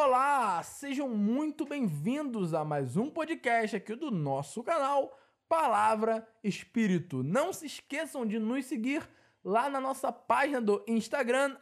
Olá, sejam muito bem-vindos a mais um podcast aqui do nosso canal Palavra Espírito. Não se esqueçam de nos seguir lá na nossa página do Instagram,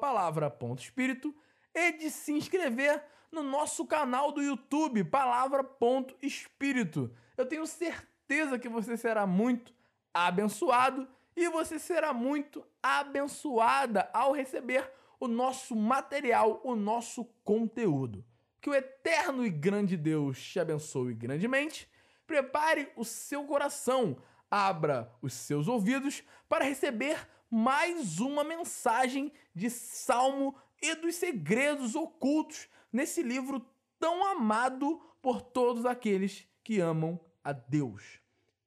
palavra.espírito, e de se inscrever no nosso canal do YouTube, palavra.espírito. Eu tenho certeza que você será muito abençoado e você será muito abençoada ao receber o nosso material, o nosso conteúdo. Que o eterno e grande Deus te abençoe grandemente. Prepare o seu coração, abra os seus ouvidos para receber mais uma mensagem de salmo e dos segredos ocultos nesse livro tão amado por todos aqueles que amam a Deus.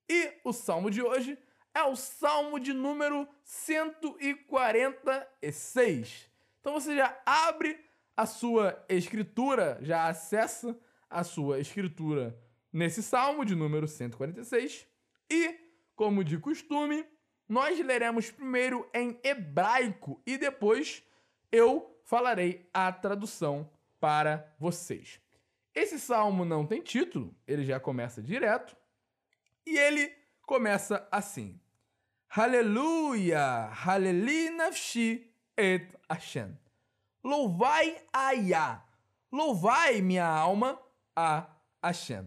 E o salmo de hoje é o salmo de número 146. Então você já abre a sua escritura, já acessa a sua escritura nesse salmo de número 146 e, como de costume, nós leremos primeiro em hebraico e depois eu falarei a tradução para vocês. Esse salmo não tem título, ele já começa direto e ele começa assim: Aleluia, Haleli nafshi et Hashem. Louvai a Yah. Louvai, minha alma, a Hashem.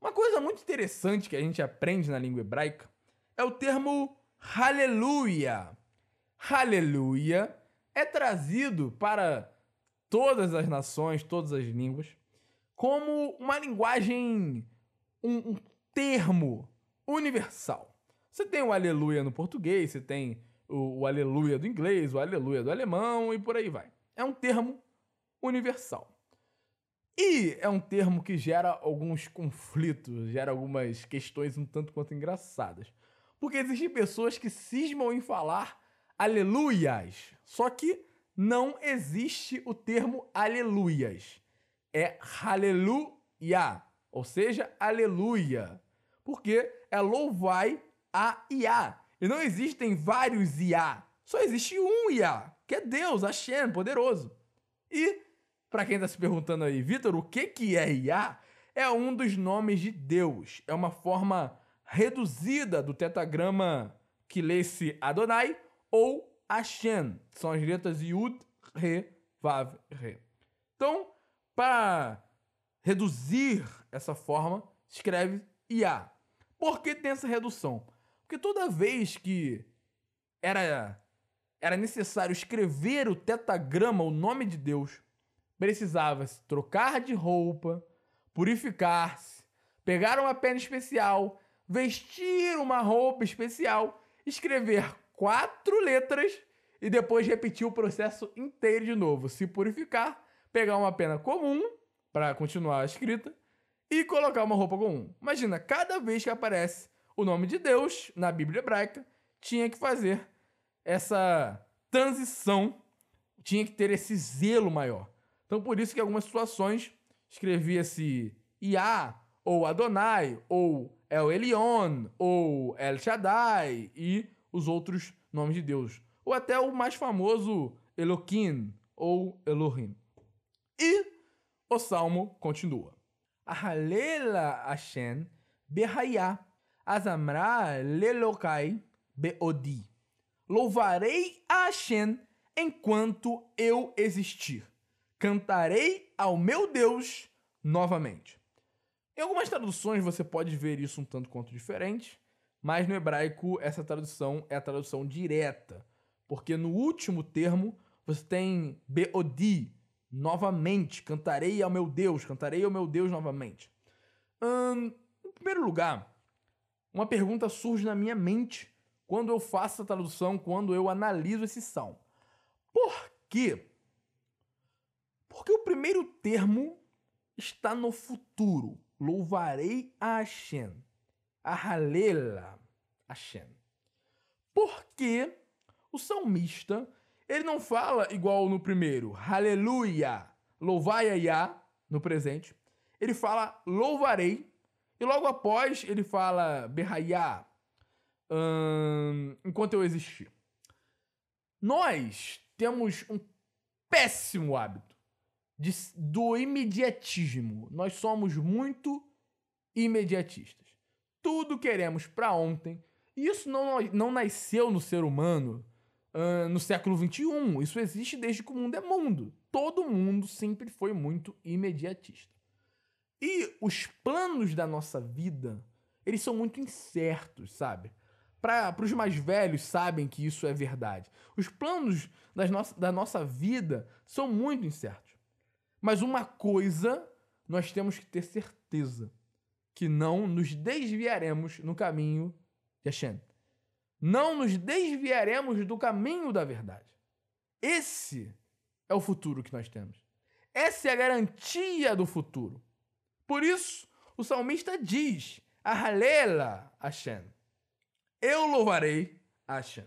Uma coisa muito interessante que a gente aprende na língua hebraica é o termo aleluia. Aleluia é trazido para todas as nações, todas as línguas, como uma linguagem, um, um termo universal. Você tem o aleluia no português, você tem o, o aleluia do inglês, o aleluia do alemão e por aí vai. É um termo universal. E é um termo que gera alguns conflitos, gera algumas questões um tanto quanto engraçadas. Porque existem pessoas que cismam em falar aleluias, só que não existe o termo aleluias. É aleluia, ou seja, aleluia. Porque é louvai a Iá. E não existem vários Iá. Só existe um Iá, que é Deus, Hashem, poderoso. E, para quem está se perguntando aí, Vitor, o que, que é Iá? É um dos nomes de Deus. É uma forma reduzida do tetagrama que lê-se Adonai ou Hashem. São as letras Yud, Re, Vav, Re. Então, para reduzir essa forma, escreve Iá. Por que tem essa redução? Porque toda vez que era, era necessário escrever o tetagrama, o nome de Deus, precisava-se trocar de roupa, purificar-se, pegar uma pena especial, vestir uma roupa especial, escrever quatro letras e depois repetir o processo inteiro de novo. Se purificar, pegar uma pena comum para continuar a escrita e colocar uma roupa comum. Imagina, cada vez que aparece o nome de Deus na Bíblia hebraica, tinha que fazer essa transição, tinha que ter esse zelo maior. Então, por isso que em algumas situações escrevia-se Iá, ou Adonai, ou El Elion, ou El Shaddai e os outros nomes de Deus. Ou até o mais famoso Elohim ou Elohim. E o salmo continua. Ahalela Hashem Behayah Azamra lelokai beodi. Louvarei a Hashem enquanto eu existir. Cantarei ao meu Deus novamente. Em algumas traduções você pode ver isso um tanto quanto diferente, mas no hebraico essa tradução é a tradução direta, porque no último termo você tem beodi, novamente, cantarei ao meu Deus, cantarei ao meu Deus novamente. Hum, em primeiro lugar, uma pergunta surge na minha mente quando eu faço a tradução, quando eu analiso esse salmo. Por quê? Porque o primeiro termo está no futuro. Louvarei a Hashem. A Halela Hashem. Porque o salmista, ele não fala igual no primeiro, aleluia, louvai a Yah, no presente. Ele fala louvarei e logo após ele fala Berraiá, hum, enquanto eu existir. Nós temos um péssimo hábito de, do imediatismo. Nós somos muito imediatistas. Tudo queremos para ontem. E isso não, não nasceu no ser humano uh, no século XXI. Isso existe desde que o mundo é mundo. Todo mundo sempre foi muito imediatista. E os planos da nossa vida, eles são muito incertos, sabe? Para os mais velhos sabem que isso é verdade. Os planos das no da nossa vida são muito incertos. Mas uma coisa nós temos que ter certeza: que não nos desviaremos no caminho de Hashem. Não nos desviaremos do caminho da verdade. Esse é o futuro que nós temos. Essa é a garantia do futuro. Por isso, o salmista diz: Ahalela Hashem. Eu louvarei Hashem.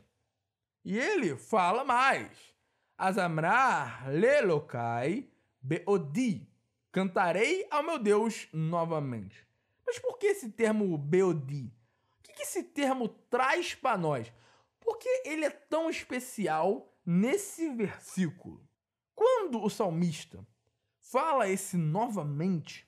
E ele fala mais: Azamrar lelokai beodi. Cantarei ao meu Deus novamente. Mas por que esse termo beodi? O que esse termo traz para nós? Por que ele é tão especial nesse versículo? Quando o salmista fala esse novamente,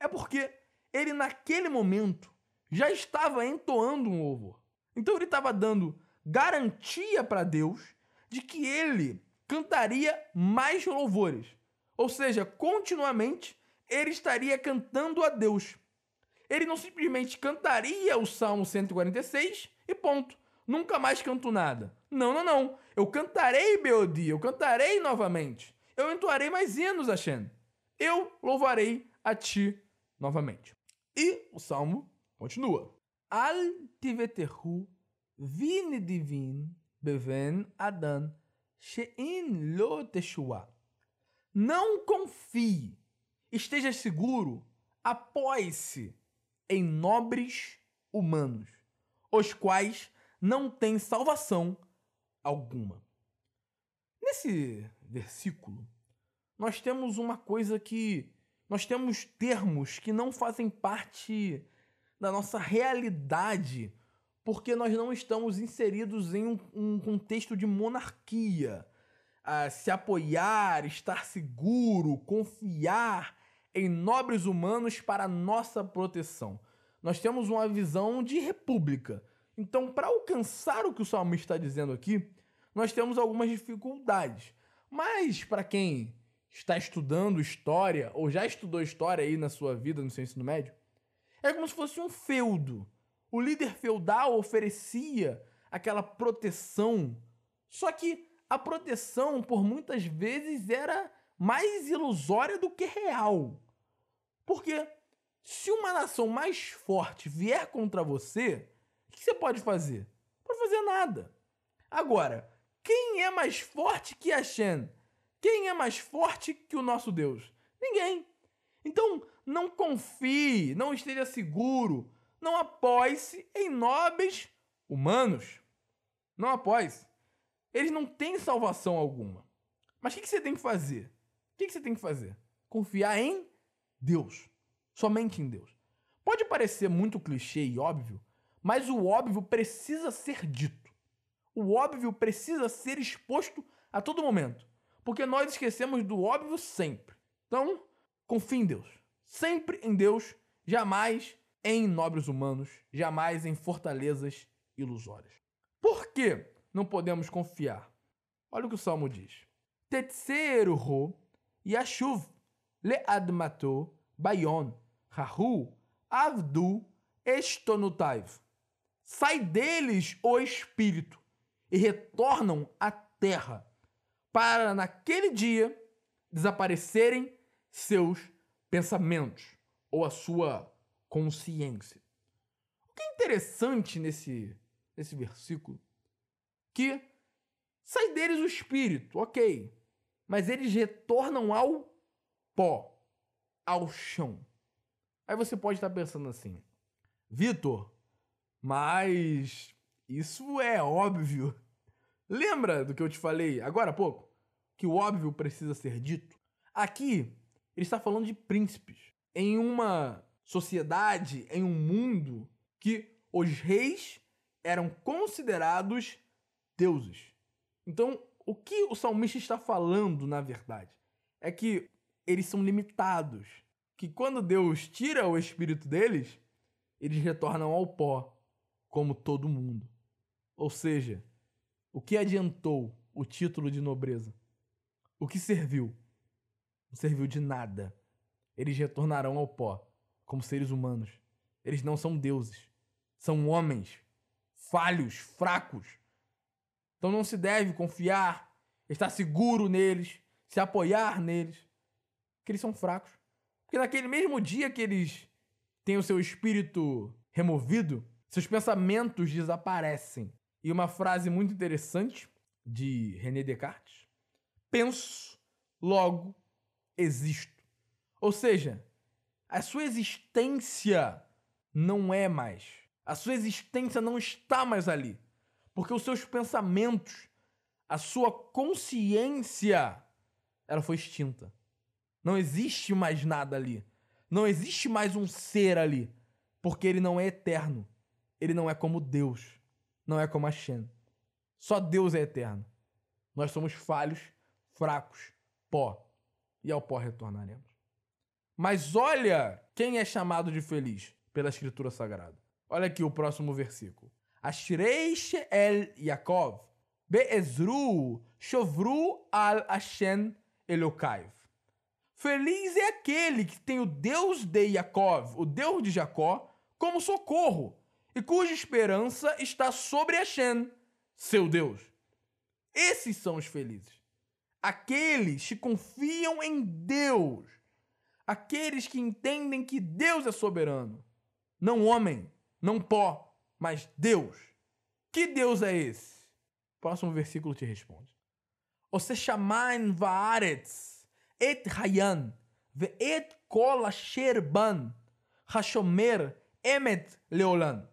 é porque ele naquele momento já estava entoando um louvor. Então ele estava dando garantia para Deus de que ele cantaria mais louvores. Ou seja, continuamente ele estaria cantando a Deus. Ele não simplesmente cantaria o Salmo 146 e ponto. Nunca mais canto nada. Não, não, não. Eu cantarei Beodi, eu cantarei novamente. Eu entoarei mais hinos, Hashem. Eu louvarei a ti novamente. E o salmo continua. Al tivetehu vin divin beven adan shein lo teshua. Não confie, esteja seguro, apoie-se em nobres humanos, os quais não têm salvação alguma. Nesse versículo, nós temos uma coisa que nós temos termos que não fazem parte da nossa realidade, porque nós não estamos inseridos em um, um contexto de monarquia. Ah, se apoiar, estar seguro, confiar em nobres humanos para nossa proteção. Nós temos uma visão de república. Então, para alcançar o que o salmista está dizendo aqui, nós temos algumas dificuldades. Mas, para quem está estudando história, ou já estudou história aí na sua vida, no seu ensino médio, é como se fosse um feudo. O líder feudal oferecia aquela proteção, só que a proteção, por muitas vezes, era mais ilusória do que real. Porque se uma nação mais forte vier contra você, o que você pode fazer? Não pode fazer nada. Agora, quem é mais forte que a Shen? Quem é mais forte que o nosso Deus? Ninguém. Então, não confie, não esteja seguro, não apoie-se em nobres humanos. Não apoie-se. Eles não têm salvação alguma. Mas o que você tem que fazer? O que você tem que fazer? Confiar em Deus. Somente em Deus. Pode parecer muito clichê e óbvio, mas o óbvio precisa ser dito. O óbvio precisa ser exposto a todo momento porque nós esquecemos do óbvio sempre. Então, confie em Deus. Sempre em Deus, jamais em nobres humanos, jamais em fortalezas ilusórias. Por que não podemos confiar? Olha o que o Salmo diz. Tetseruho yashuv leadmato bayon rahu avdu estonutaiv. Sai deles o espírito e retornam à terra para naquele dia desaparecerem seus pensamentos ou a sua consciência. O que é interessante nesse, nesse versículo que sai deles o espírito, ok, mas eles retornam ao pó, ao chão. Aí você pode estar pensando assim, Vitor, mas isso é óbvio. Lembra do que eu te falei agora há pouco? Que o óbvio precisa ser dito. Aqui, ele está falando de príncipes. Em uma sociedade, em um mundo que os reis eram considerados deuses. Então, o que o salmista está falando, na verdade, é que eles são limitados. Que quando Deus tira o espírito deles, eles retornam ao pó, como todo mundo. Ou seja, o que adiantou o título de nobreza? O que serviu? Não serviu de nada. Eles retornarão ao pó, como seres humanos. Eles não são deuses. São homens falhos, fracos. Então não se deve confiar, estar seguro neles, se apoiar neles, porque eles são fracos. Porque naquele mesmo dia que eles têm o seu espírito removido, seus pensamentos desaparecem. E uma frase muito interessante de René Descartes: penso, logo existo. Ou seja, a sua existência não é mais. A sua existência não está mais ali. Porque os seus pensamentos, a sua consciência, ela foi extinta. Não existe mais nada ali. Não existe mais um ser ali. Porque ele não é eterno. Ele não é como Deus. Não é como a Shen. Só Deus é eterno. Nós somos falhos, fracos, pó. E ao pó retornaremos. Mas olha quem é chamado de feliz pela Escritura Sagrada. Olha aqui o próximo versículo. Ashreish el Yaakov, be'ezru, shovru al Hashem Elokaiv. Feliz é aquele que tem o Deus de Yaakov, o Deus de Jacó, como socorro, e cuja esperança está sobre Hashem, seu Deus. Esses são os felizes. Aqueles que confiam em Deus aqueles que entendem que Deus é soberano, não homem, não pó, mas Deus. Que Deus é esse? Próximo versículo te responde. Ose shamain vaaretz et hayan ve'et kol hashomer emet leolan.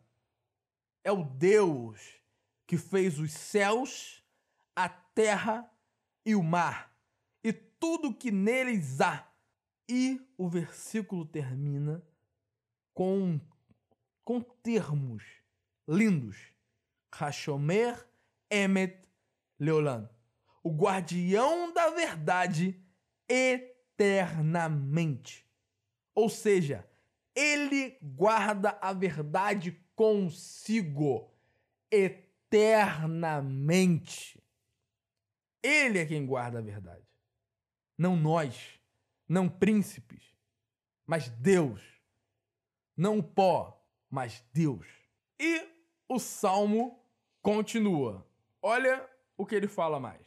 É o Deus que fez os céus, a terra e o mar, e tudo que neles há e o versículo termina com, com termos lindos. Hashomer Emet Leolan. O guardião da verdade eternamente. Ou seja, ele guarda a verdade consigo eternamente. Ele é quem guarda a verdade, não nós não príncipes, mas Deus. Não pó, mas Deus. E o salmo continua. Olha o que ele fala mais.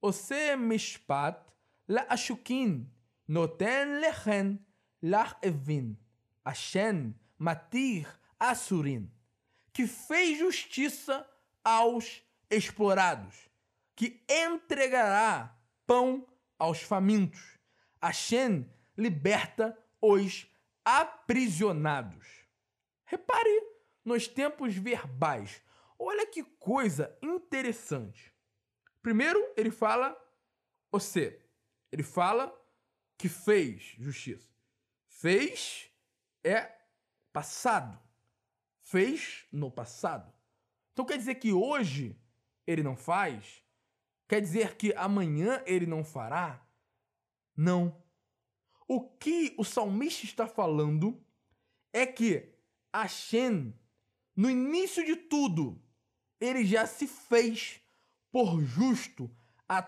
Ose mishpat la ashukin noten lechen lach evin ashen matir asurin que fez justiça aos explorados, que entregará pão aos famintos Hashem liberta os aprisionados. Repare nos tempos verbais. Olha que coisa interessante. Primeiro, ele fala você. Ele fala que fez justiça. Fez é passado. Fez no passado. Então quer dizer que hoje ele não faz? Quer dizer que amanhã ele não fará? Não. O que o salmista está falando é que Hashem, no início de tudo, ele já se fez por justo a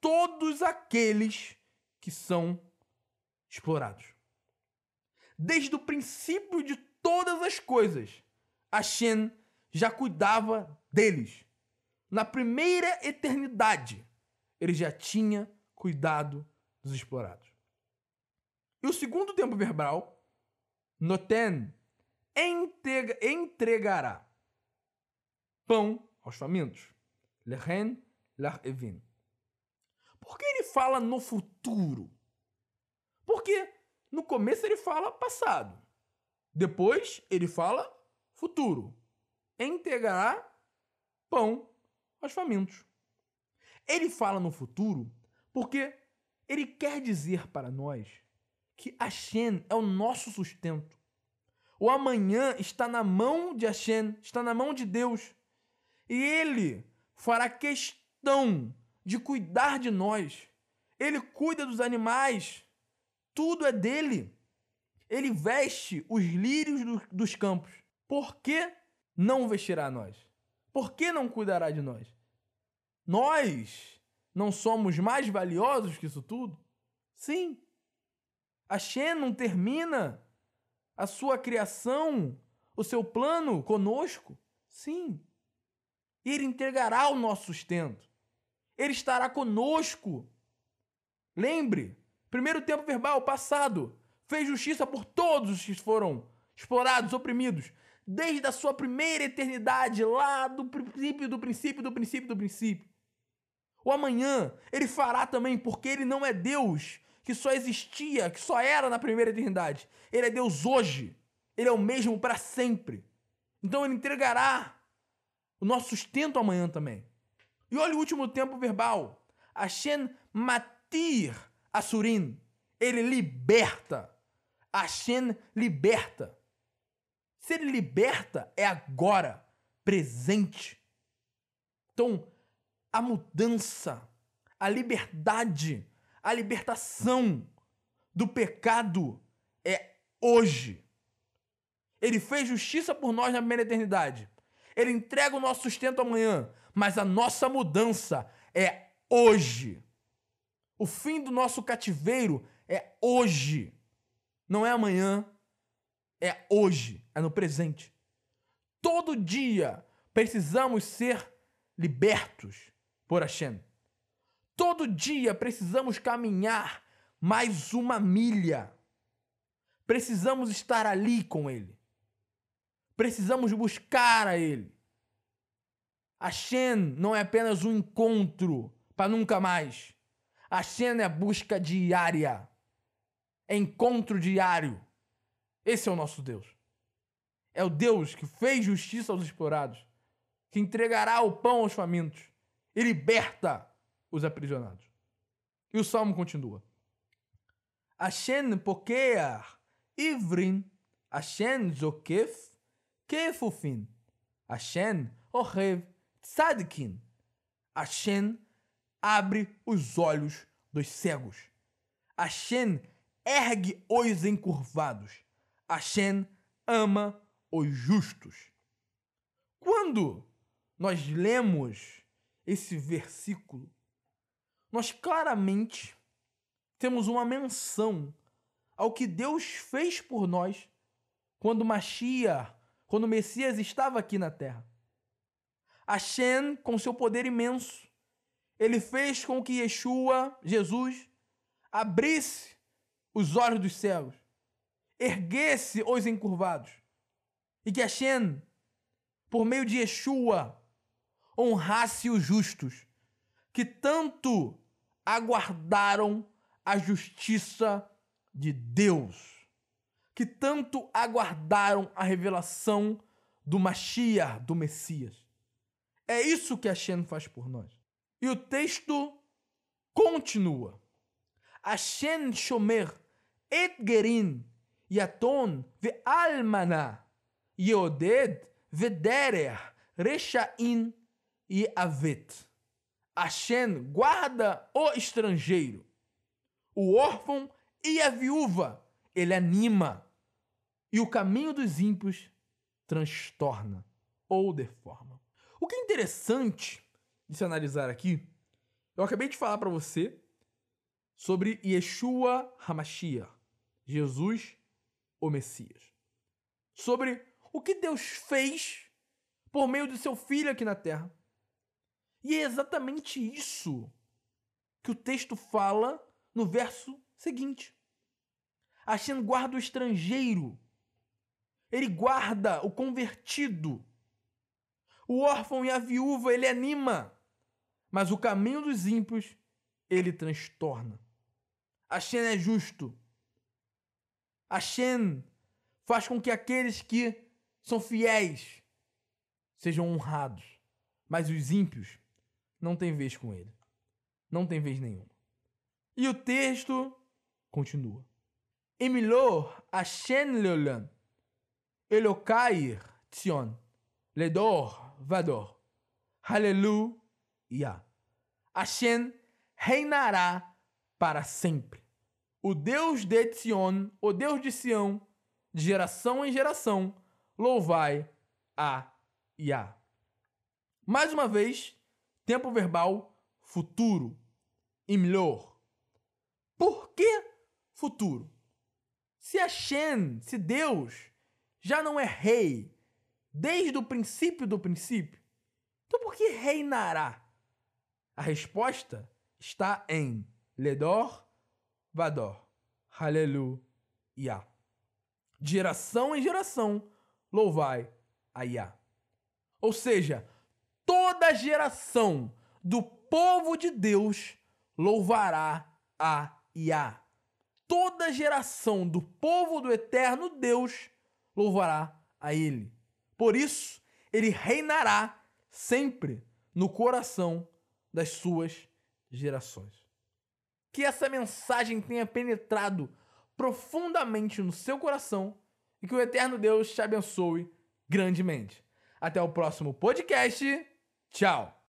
todos aqueles que são explorados. Desde o princípio de todas as coisas, Hashem já cuidava deles. Na primeira eternidade, ele já tinha cuidado dos explorados. E o segundo tempo verbal, noten, entregará pão aos famintos. Lehen evin. Por que ele fala no futuro? Porque no começo ele fala passado. Depois ele fala futuro. Entregará pão aos famintos. Ele fala no futuro porque ele quer dizer para nós que Hashem é o nosso sustento. O amanhã está na mão de Hashem, está na mão de Deus. E ele fará questão de cuidar de nós. Ele cuida dos animais tudo é dele. Ele veste os lírios do, dos campos. Por que não vestirá nós? Por que não cuidará de nós? Nós não somos mais valiosos que isso tudo? Sim. A não termina a sua criação, o seu plano conosco? Sim. Ele entregará o nosso sustento. Ele estará conosco. Lembre, primeiro tempo verbal passado, fez justiça por todos os que foram explorados, oprimidos, desde a sua primeira eternidade, lá do princípio, do princípio, do princípio, do princípio. O amanhã ele fará também, porque ele não é Deus que só existia, que só era na primeira eternidade. Ele é Deus hoje. Ele é o mesmo para sempre. Então ele entregará o nosso sustento amanhã também. E olha o último tempo verbal. Hashem matir asurim. Ele liberta. Hashem liberta. Se ele liberta, é agora, presente. Então, a mudança, a liberdade, a libertação do pecado é hoje. Ele fez justiça por nós na primeira eternidade. Ele entrega o nosso sustento amanhã, mas a nossa mudança é hoje. O fim do nosso cativeiro é hoje. Não é amanhã, é hoje, é no presente. Todo dia precisamos ser libertos por Hashem. Todo dia precisamos caminhar mais uma milha. Precisamos estar ali com Ele. Precisamos buscar a Ele. A Shen não é apenas um encontro para nunca mais. A Shen é busca diária. É encontro diário. Esse é o nosso Deus. É o Deus que fez justiça aos explorados, que entregará o pão aos famintos e liberta os aprisionados. E o salmo continua. Ashen pokear ivrin, Ashen zokef Kefufin, Hashem Ohev Tzadikin. Hashem abre os olhos dos cegos. Hashem ergue os encurvados. Hashem ama os justos. Quando nós lemos esse versículo, nós claramente temos uma menção ao que Deus fez por nós quando Mashiach quando o Messias estava aqui na terra. Hashem, com seu poder imenso, ele fez com que Yeshua, Jesus, abrisse os olhos dos cegos, erguesse os encurvados, e que Hashem, por meio de Yeshua, honrasse os justos, que tanto aguardaram a justiça de Deus que tanto aguardaram a revelação do Mashiach, do Messias. É isso que Hashem faz por nós. E o texto continua. Hashem shomer et ve'almana yoded ve'derer rechain e avet. Hashem guarda o estrangeiro, o órfão e a viúva. Ele anima e o caminho dos ímpios transtorna ou deforma. O que é interessante de se analisar aqui, eu acabei de falar para você sobre Yeshua Hamashiach, Jesus, o Messias. Sobre o que Deus fez por meio de seu filho aqui na terra. E é exatamente isso que o texto fala no verso seguinte. Hashem guarda o estrangeiro ele guarda o convertido. O órfão e a viúva ele anima, mas o caminho dos ímpios ele transtorna. Hashem é justo. Hashem faz com que aqueles que são fiéis sejam honrados, mas os ímpios não têm vez com ele. Não tem vez nenhuma. E o texto continua. Emilor Hashem Leolan Elokair Tzion, Ledor Vador. Aleluia. Hashem reinará para sempre. O Deus de Etzion, o Deus de Sião, de geração em geração, louvai a Yah. Mais uma vez, tempo verbal futuro, imlor. Por que futuro? Se Hashem, se Deus, já não é rei desde o princípio do princípio, então por que reinará? A resposta está em Ledor Vador. Aleluia. De geração em geração, louvai a Yah. Ou seja, toda geração do povo de Deus louvará a Yah. Toda geração do povo do eterno Deus louvará a Ele. Por isso, ele reinará sempre no coração das suas gerações. Que essa mensagem tenha penetrado profundamente no seu coração e que o eterno Deus te abençoe grandemente. Até o próximo podcast. Tchau!